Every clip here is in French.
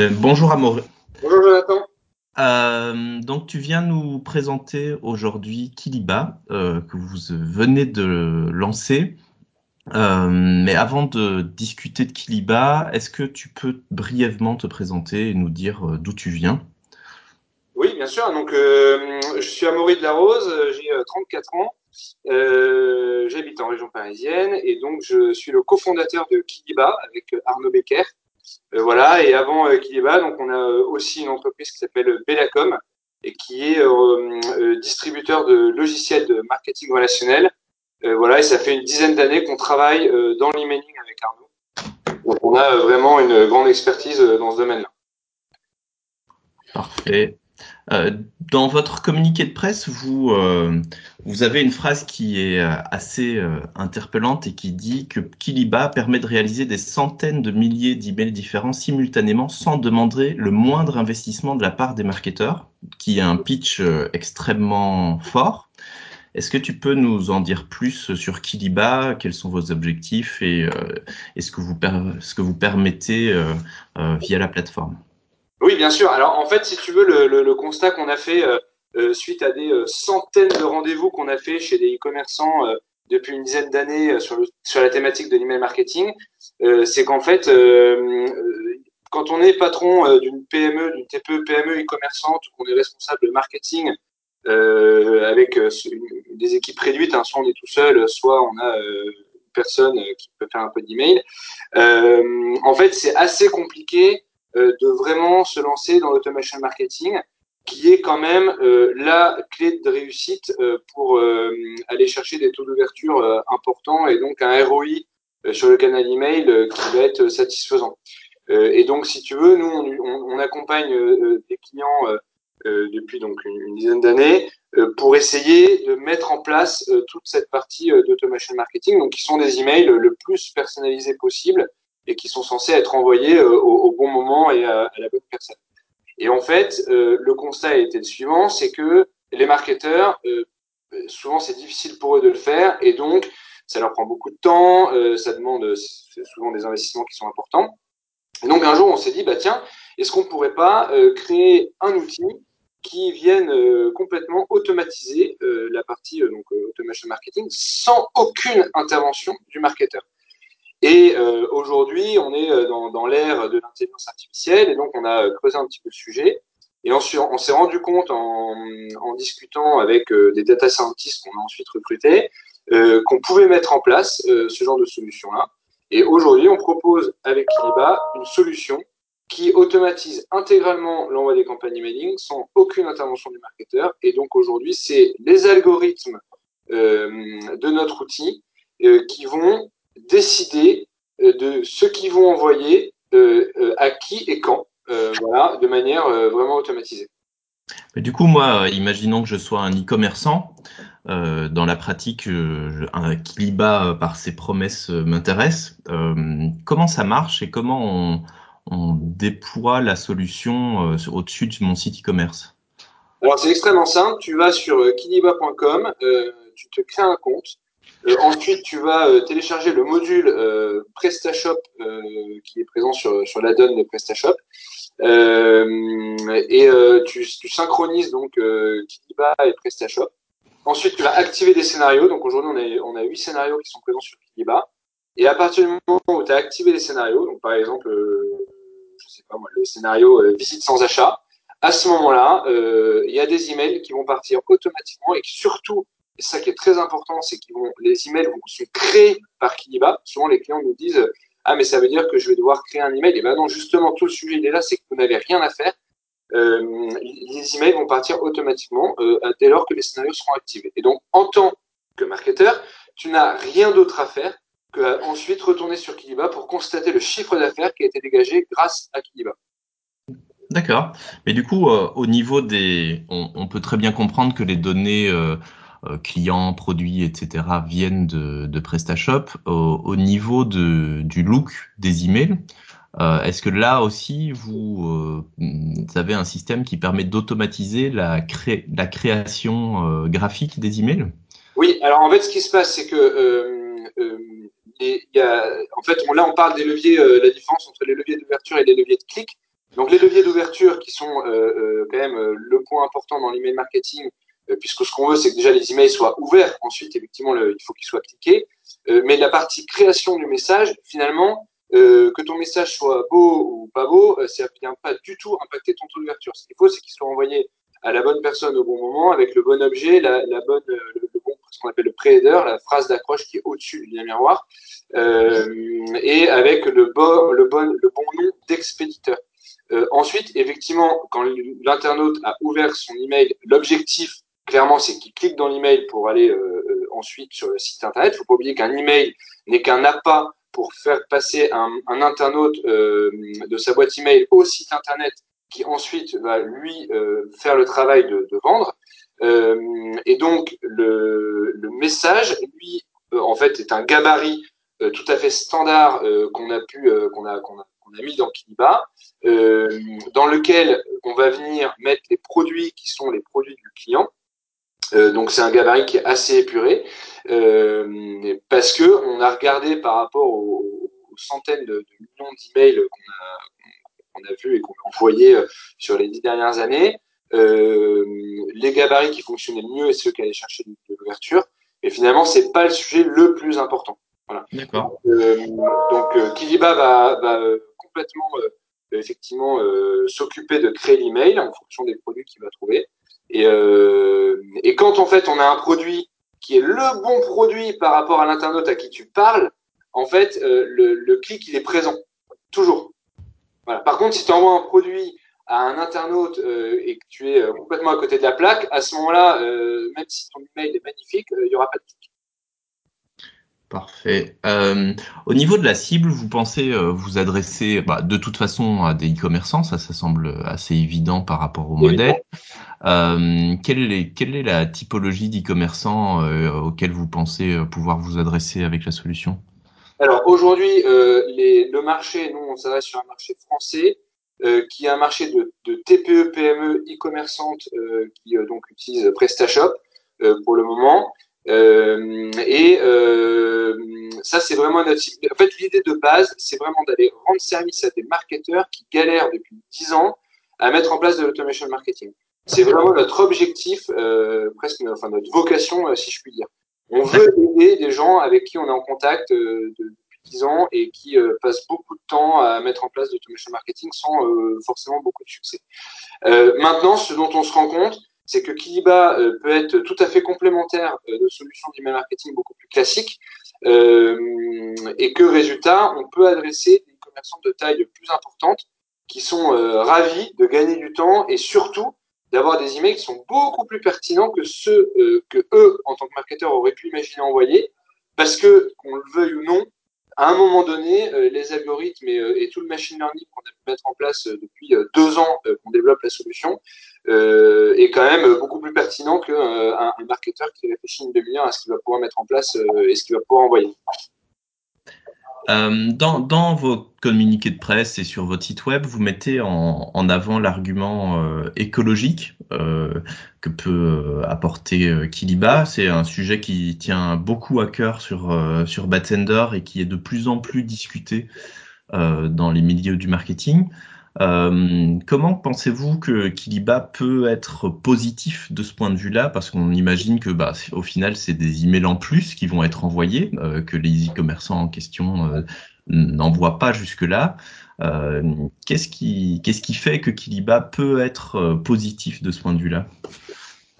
Euh, bonjour Amaury. Bonjour Jonathan. Euh, donc tu viens nous présenter aujourd'hui Kiliba euh, que vous venez de lancer. mais avant de discuter de Kiliba, est-ce que tu peux brièvement te présenter et nous dire d'où tu viens? Oui, bien sûr. Donc je suis Amaury de la Rose, j'ai 34 ans. J'habite en région parisienne et donc je suis le cofondateur de Kiliba avec Arnaud Becker. Euh, voilà, et avant euh, Kiliba, donc on a euh, aussi une entreprise qui s'appelle Bellacom et qui est distributeur de logiciels de marketing relationnel. voilà, et ça fait une dizaine d'années qu'on travaille dans l'emailing avec Arnaud. Donc on a vraiment une grande expertise dans ce domaine-là. Parfait. Euh, dans votre communiqué de presse, vous, euh, avez une phrase qui est euh, assez interpellante et qui dit que Kiliba permet de réaliser des centaines de milliers d'emails différents simultanément sans demander le moindre investissement de la part des marketeurs, qui est un pitch extrêmement fort. Est-ce que tu peux nous en dire plus sur Kiliba? Quels sont vos objectifs? Et, ce que vous permettez via la plateforme? Oui, bien sûr. Alors, en fait, si tu veux, le, constat qu'on a fait euh, euh, suite à des euh, centaines de rendez-vous qu'on a fait chez des e-commerçants depuis une dizaine d'années sur, la thématique de l'email marketing, c'est qu'en fait, quand on est patron d'une PME, d'une TPE, PME e-commerçante, qu'on est responsable de marketing avec des équipes réduites, hein, soit on est tout seul, soit on a une personne qui peut faire un peu d'email. en fait, c'est assez compliqué de vraiment se lancer dans l'automation marketing, qui est quand même euh, la clé de réussite euh, pour aller chercher des taux d'ouverture importants et donc un ROI sur le canal email qui va être satisfaisant. et donc, si tu veux, nous, on, accompagne des clients depuis donc une, dizaine d'années pour essayer de mettre en place toute cette partie d'automation marketing, donc qui sont des emails le plus personnalisés possible et qui sont censés être envoyés euh, au, bon moment et à, la bonne personne. Et en fait, euh, le constat a été le suivant, c'est que les marketeurs, euh, souvent c'est difficile pour eux de le faire et donc ça leur prend beaucoup de temps, ça demande souvent des investissements qui sont importants. Et donc un jour, on s'est dit, bah tiens, est-ce qu'on pourrait pas créer un outil qui vienne complètement automatiser la partie donc automation marketing sans aucune intervention du marketeur? Et euh, aujourd'hui, on est euh, dans, dans l'ère de l'intelligence artificielle, et donc on a creusé un petit peu le sujet. Et ensuite, on s'est rendu compte en, en, discutant avec euh, des data scientists qu'on a ensuite recrutés, euh, qu'on pouvait mettre en place ce genre de solution-là. Et aujourd'hui, on propose avec Kiliba une solution qui automatise intégralement l'envoi des campagnes emailing sans aucune intervention du marketeur. Et donc aujourd'hui, c'est les algorithmes de notre outil qui vont décider euh, de ce qu'ils vont envoyer euh, euh, à qui et quand, voilà, de manière vraiment automatisée. Mais du coup, moi, imaginons que je sois un e-commerçant. Euh, dans la pratique, un Kiliba par ses promesses m'intéresse. Euh, comment ça marche et comment on, on déploie la solution au-dessus de mon site e-commerce? Alors c'est extrêmement simple. Tu vas sur kiliba.com, tu te crées un compte, ensuite, tu vas euh, télécharger le module euh, PrestaShop qui est présent sur, sur l'add-on de PrestaShop. et tu, tu, synchronises donc Kiliba et PrestaShop. Ensuite, tu vas activer des scénarios. Donc aujourd'hui, on on a 8 scénarios qui sont présents sur Kiliba. Et à partir du moment où tu as activé les scénarios, donc par exemple, je sais pas moi, le scénario visite sans achat, à ce moment-là, il y a des emails qui vont partir automatiquement et qui surtout et ça qui est très important, c'est que les emails vont se créer par Kiliba. Souvent, les clients nous disent Ah, mais ça veut dire que je vais devoir créer un email. Et ben non, justement, tout le sujet il est là, c'est que vous n'avez rien à faire. Euh, les emails vont partir automatiquement euh, dès lors que les scénarios seront activés. Et donc, en tant que marketeur, tu n'as rien d'autre à faire que ensuite retourner sur Kiliba pour constater le chiffre d'affaires qui a été dégagé grâce à Kiliba. D'accord. Mais du coup, euh, au niveau des, on, peut très bien comprendre que les données euh, euh, clients, produits, etc. viennent de, PrestaShop. Au, niveau du look des emails, euh, est-ce que là aussi vous, euh, avez un système qui permet d'automatiser la, cré la création graphique des emails? Oui, alors en fait ce qui se passe c'est que fait, là, on parle des leviers, la différence entre les leviers d'ouverture et les leviers de clic. Donc les leviers d'ouverture qui sont quand même le point important dans l'email marketing, puisque ce qu'on veut, c'est que déjà les emails soient ouverts. Ensuite, effectivement, il faut qu'ils soient cliqués. mais la partie création du message, finalement, que ton message soit beau ou pas beau, ça ne vient pas du tout impacter ton taux d'ouverture. Ce qu'il faut, c'est qu'il soit envoyé à la bonne personne au bon moment, avec le bon objet, la, la bonne, le, bon, ce qu'on appelle le pré-header, la phrase d'accroche qui est au-dessus du lien miroir, euh, et avec le bon, le bon, le bon nom d'expéditeur. Euh, ensuite, effectivement, quand l'internaute a ouvert son email, l'objectif, clairement, c'est qu'il clique dans l'email pour aller euh, euh ensuite sur le site internet. Il faut pas oublier qu'un email n'est qu'un appât pour faire passer un, un internaute euh, de sa boîte email au site internet qui ensuite va lui euh, faire le travail de, de vendre. Euh, et donc le, le, message, lui, euh, en fait, est un gabarit euh, tout à fait standard qu'on a pu, qu'on a, qu'on a, qu'on a, mis dans Kiliba, dans lequel on va venir mettre les produits qui sont les produits du client. Donc c'est un gabarit qui est assez épuré parce que on a regardé par rapport aux, aux centaines de, de millions d'emails qu'on a qu'on a vu et qu'on a envoyé euh, sur les dix dernières années. Euh, les gabarits qui fonctionnaient le mieux et ceux qui allaient chercher de, l'ouverture. Et finalement, c'est pas le sujet le plus important. Voilà. D'accord. Euh, donc, euh, Kiliba va, va euh, complètement, euh, effectivement, s'occuper de créer l'email en fonction des produits qu'il va trouver. Et, et quand en fait on a un produit qui est le bon produit par rapport à l'internaute à qui tu parles, en fait, le, le clic il est présent toujours. Voilà. Par contre, si tu envoies un produit à un internaute euh, et que tu es euh, complètement à côté de la plaque, à ce moment-là, euh, même si ton email est magnifique, il n'y aura pas de clic. Parfait. Euh, au niveau de la cible, vous pensez vous adresser bah, de toute façon à des e-commerçants, ça, ça semble assez évident par rapport au modèle. Euh, quelle, est, la typologie d'e-commerçants euh, auxquels vous pensez pouvoir vous adresser avec la solution? Alors aujourd'hui, euh, le marché, nous on s'adresse sur un marché français euh, qui est un marché de, TPE, PME, e-commerçantes euh, qui euh, donc utilisent PrestaShop euh, pour le moment. Euh, et ça c'est vraiment notre En fait, l'idée de base, c'est vraiment d'aller rendre service à des marketeurs qui galèrent depuis 10 ans à mettre en place de l'automation marketing. C'est vraiment notre objectif, presque, enfin notre vocation, si je puis dire. On veut aider des gens avec qui on est en contact euh, depuis 10 ans et qui euh, passent beaucoup de temps à mettre en place l'automation marketing sans euh, forcément beaucoup de succès. maintenant, ce dont on se rend compte, c'est que Kiliba peut être tout à fait complémentaire de solutions d'email marketing beaucoup plus classiques et que résultat, on peut adresser des commerçants de taille plus importante qui sont ravis de gagner du temps et surtout d'avoir des emails qui sont beaucoup plus pertinents que ceux euh, que eux, en tant que marketeurs, auraient pu imaginer envoyer, parce que, qu'on le veuille ou non, à un moment donné, euh, les algorithmes et, euh, et, tout le machine learning qu'on a pu mettre en place euh, depuis deux ans qu'on développe la solution est quand même beaucoup plus pertinent qu'un un marketeur qui réfléchit une demi-heure à ce qu'il va pouvoir mettre en place et ce qu'il va pouvoir envoyer. Euh, dans, dans, vos communiqués de presse et sur votre site web, vous mettez en, en avant l'argument euh, écologique euh, que peut euh, apporter euh, Kiliba. C'est un sujet qui tient beaucoup à cœur sur, euh, sur Batsender et qui est de plus en plus discuté dans les milieux du marketing. Euh, comment pensez-vous que Kiliba peut être positif de ce point de vue-là? Parce qu'on imagine que, bah, au final, c'est des emails en plus qui vont être envoyés, euh, que les e-commerçants en question euh, n'envoient pas jusque-là. Euh, qu'est-ce qui, qu'est-ce qui fait que Kiliba peut être euh, positif de ce point de vue-là?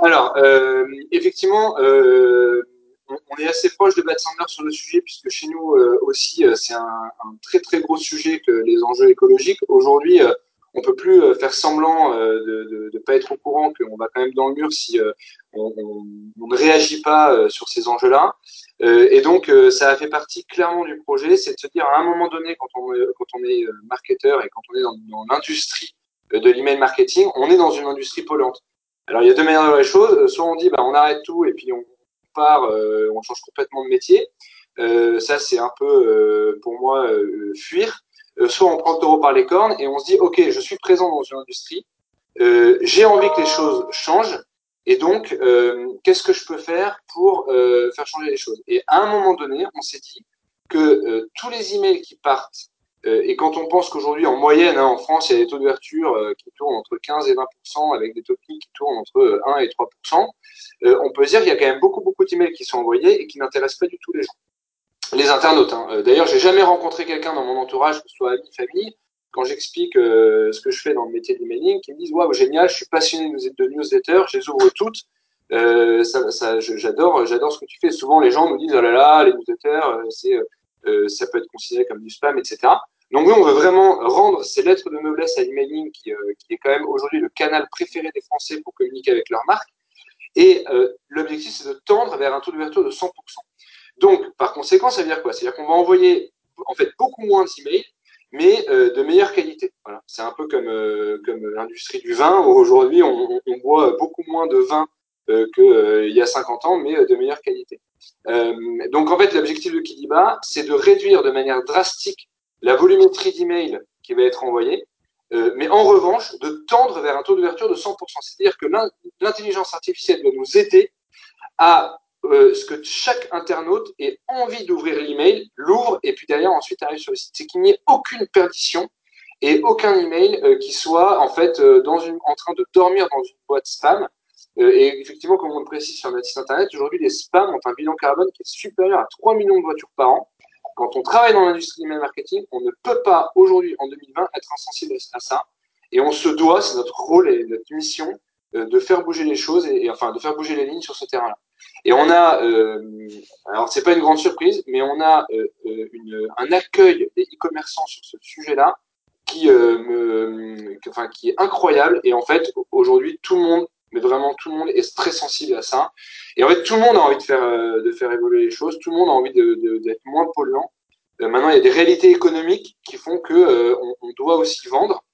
Alors, effectivement, on est assez proche de Bad Sandler sur le sujet, puisque chez nous euh, aussi, euh, c'est un, très très gros sujet que les enjeux écologiques. Aujourd'hui, euh, on peut plus faire semblant de ne pas être au courant qu'on va quand même dans le mur si on, ne réagit pas sur ces enjeux-là. et donc, ça a fait partie clairement du projet, c'est de se dire à un moment donné, quand on, est marketeur et quand on est dans, dans l'industrie de l'email marketing, on est dans une industrie polluante. Alors, il y a deux manières de voir les choses. Soit on dit, bah, on arrête tout et puis on, part, euh, on change complètement de métier. Euh, ça, c'est un peu, euh, pour moi, fuir. soit on prend le taureau par les cornes et on se dit, OK, je suis présent dans une industrie, j'ai envie que les choses changent. Et donc, qu'est-ce que je peux faire pour faire changer les choses? Et à un moment donné, on s'est dit que tous les emails qui partent et quand on pense qu'aujourd'hui, en moyenne, hein, en France, il y a des taux d'ouverture qui tournent entre 15 et 20% avec des taux qui tournent entre 1 et 3% on peut dire qu'il y a quand même beaucoup, beaucoup d'emails qui sont envoyés et qui n'intéressent pas du tout les gens les internautes. Hein. D'ailleurs, j'ai jamais rencontré quelqu'un dans mon entourage, que ce soit ami, famille, quand j'explique euh, ce que je fais dans le métier d'emailing, qui me disent waouh génial, je suis passionné de newsletters, je les ouvre toutes. Euh, ça, j'adore, j'adore ce que tu fais. Souvent, les gens nous disent oh là là, les newsletters, euh, c'est, euh, ça peut être considéré comme du spam, etc. Donc nous, on veut vraiment rendre ces lettres de noblesse à l'emailing, qui, qui est quand même aujourd'hui le canal préféré des Français pour communiquer avec leur marque. Et l'objectif, c'est de tendre vers un taux d'ouverture de 100%. Donc, par conséquent, ça veut dire quoi? C'est-à-dire qu'on va envoyer en fait beaucoup moins d'emails mais euh, de meilleure qualité. Voilà. C'est un peu comme, euh, comme l'industrie du vin, où aujourd'hui on, on, boit beaucoup moins de vin euh, qu'il euh, y a 50 ans, mais de meilleure qualité. donc en fait, l'objectif de Kidiba, c'est de réduire de manière drastique la volumétrie d'emails qui va être envoyée, mais en revanche, de tendre vers un taux d'ouverture de 100%. C'est-à-dire que l'intelligence artificielle doit nous aider à euh, ce que chaque internaute ait envie d'ouvrir l'email, l'ouvre et puis derrière ensuite arrive sur le site. C'est qu'il n'y ait aucune perdition et aucun email euh, qui soit en fait euh, en train de dormir dans une boîte spam. et effectivement, comme on le précise sur notre site internet, aujourd'hui les spams ont un bilan carbone qui est supérieur à 3 millions de voitures par an. Quand on travaille dans l'industrie du marketing, on ne peut pas aujourd'hui en 2020 être insensible à ça. Et on se doit, c'est notre rôle et notre mission, de faire bouger les choses et, enfin de faire bouger les lignes sur ce terrain-là. Et on a, euh, alors c'est pas une grande surprise, mais on a euh, euh, un accueil des e-commerçants sur ce sujet-là euh, qui est incroyable. Et en fait, aujourd'hui, tout le monde, mais vraiment tout le monde est très sensible à ça. Et en fait, tout le monde a envie de faire, de faire évoluer les choses. Tout le monde a envie d'être de, moins polluant. maintenant, il y a des réalités économiques qui font que on, on, doit aussi vendre.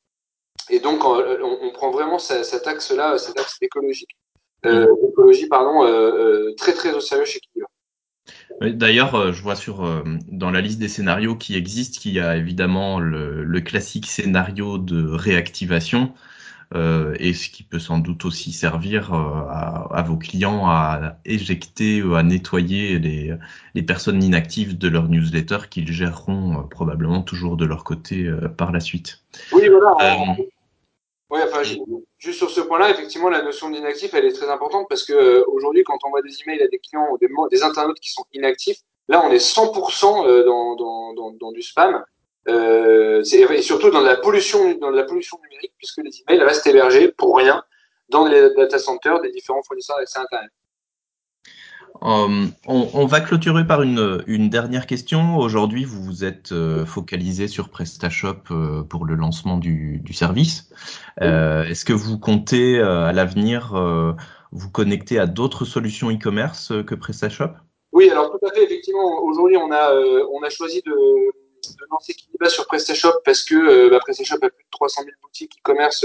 Et donc, on, on prend vraiment cet axe-là, cet axe écologique euh, écologie pardon, euh, euh, très très au sérieux chez Kiva. D'ailleurs, je vois sur dans la liste des scénarios qui existent qu'il y a évidemment le, le classique scénario de réactivation euh, et ce qui peut sans doute aussi servir à, à, vos clients à éjecter ou à nettoyer les, les, personnes inactives de leur newsletter qu'ils géreront probablement toujours de leur côté par la suite. Oui, voilà. Oui, enfin, juste sur ce point-là, effectivement, la notion d'inactif, elle est très importante parce que euh, aujourd'hui, quand on voit des emails à des clients ou des, des internautes qui sont inactifs, là, on est 100% euh, dans, dans, dans, dans, du spam. Euh, et surtout dans la pollution, dans la pollution numérique, puisque les emails restent hébergés pour rien dans les data centers des différents fournisseurs d'accès Internet. Euh, on, on, va clôturer par une, une dernière question. Aujourd'hui, vous vous êtes euh, focalisé sur PrestaShop euh, pour le lancement du, du service. Est-ce que vous comptez à l'avenir vous connecter à d'autres solutions e-commerce que PrestaShop? Oui, alors tout à fait. Effectivement, aujourd'hui, on a, on a choisi de, de lancer Kiniba sur PrestaShop parce que bah, PrestaShop a plus de 300 000 boutiques e-commerce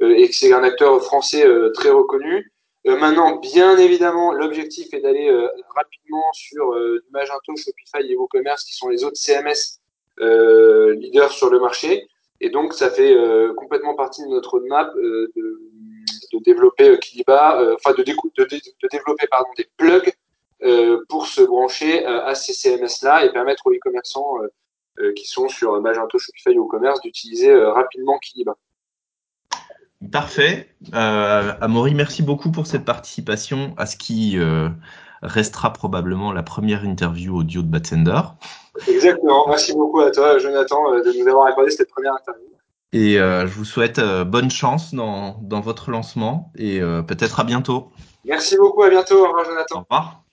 et que c'est un acteur français très reconnu. Euh, maintenant, bien évidemment, l'objectif est d'aller euh, rapidement sur euh, Magento, Shopify et WooCommerce, qui sont les autres CMS leaders sur le marché. Et donc, ça fait complètement partie de notre roadmap de, développer Kiliba, enfin de, développer pardon, des plugs pour se brancher à ces CMS-là et permettre aux e-commerçants qui sont sur Magento, Shopify ou WooCommerce d'utiliser rapidement Kiliba. Parfait. Euh, Amaury, merci beaucoup pour cette participation à ce qui euh, restera probablement la première interview audio de Batsender. Exactement. Merci beaucoup à toi, Jonathan, euh, de nous avoir accordé cette première interview. Et euh, je vous souhaite euh, bonne chance dans, dans votre lancement et peut-être à bientôt. Merci beaucoup, à bientôt. Au revoir, Jonathan. Au revoir.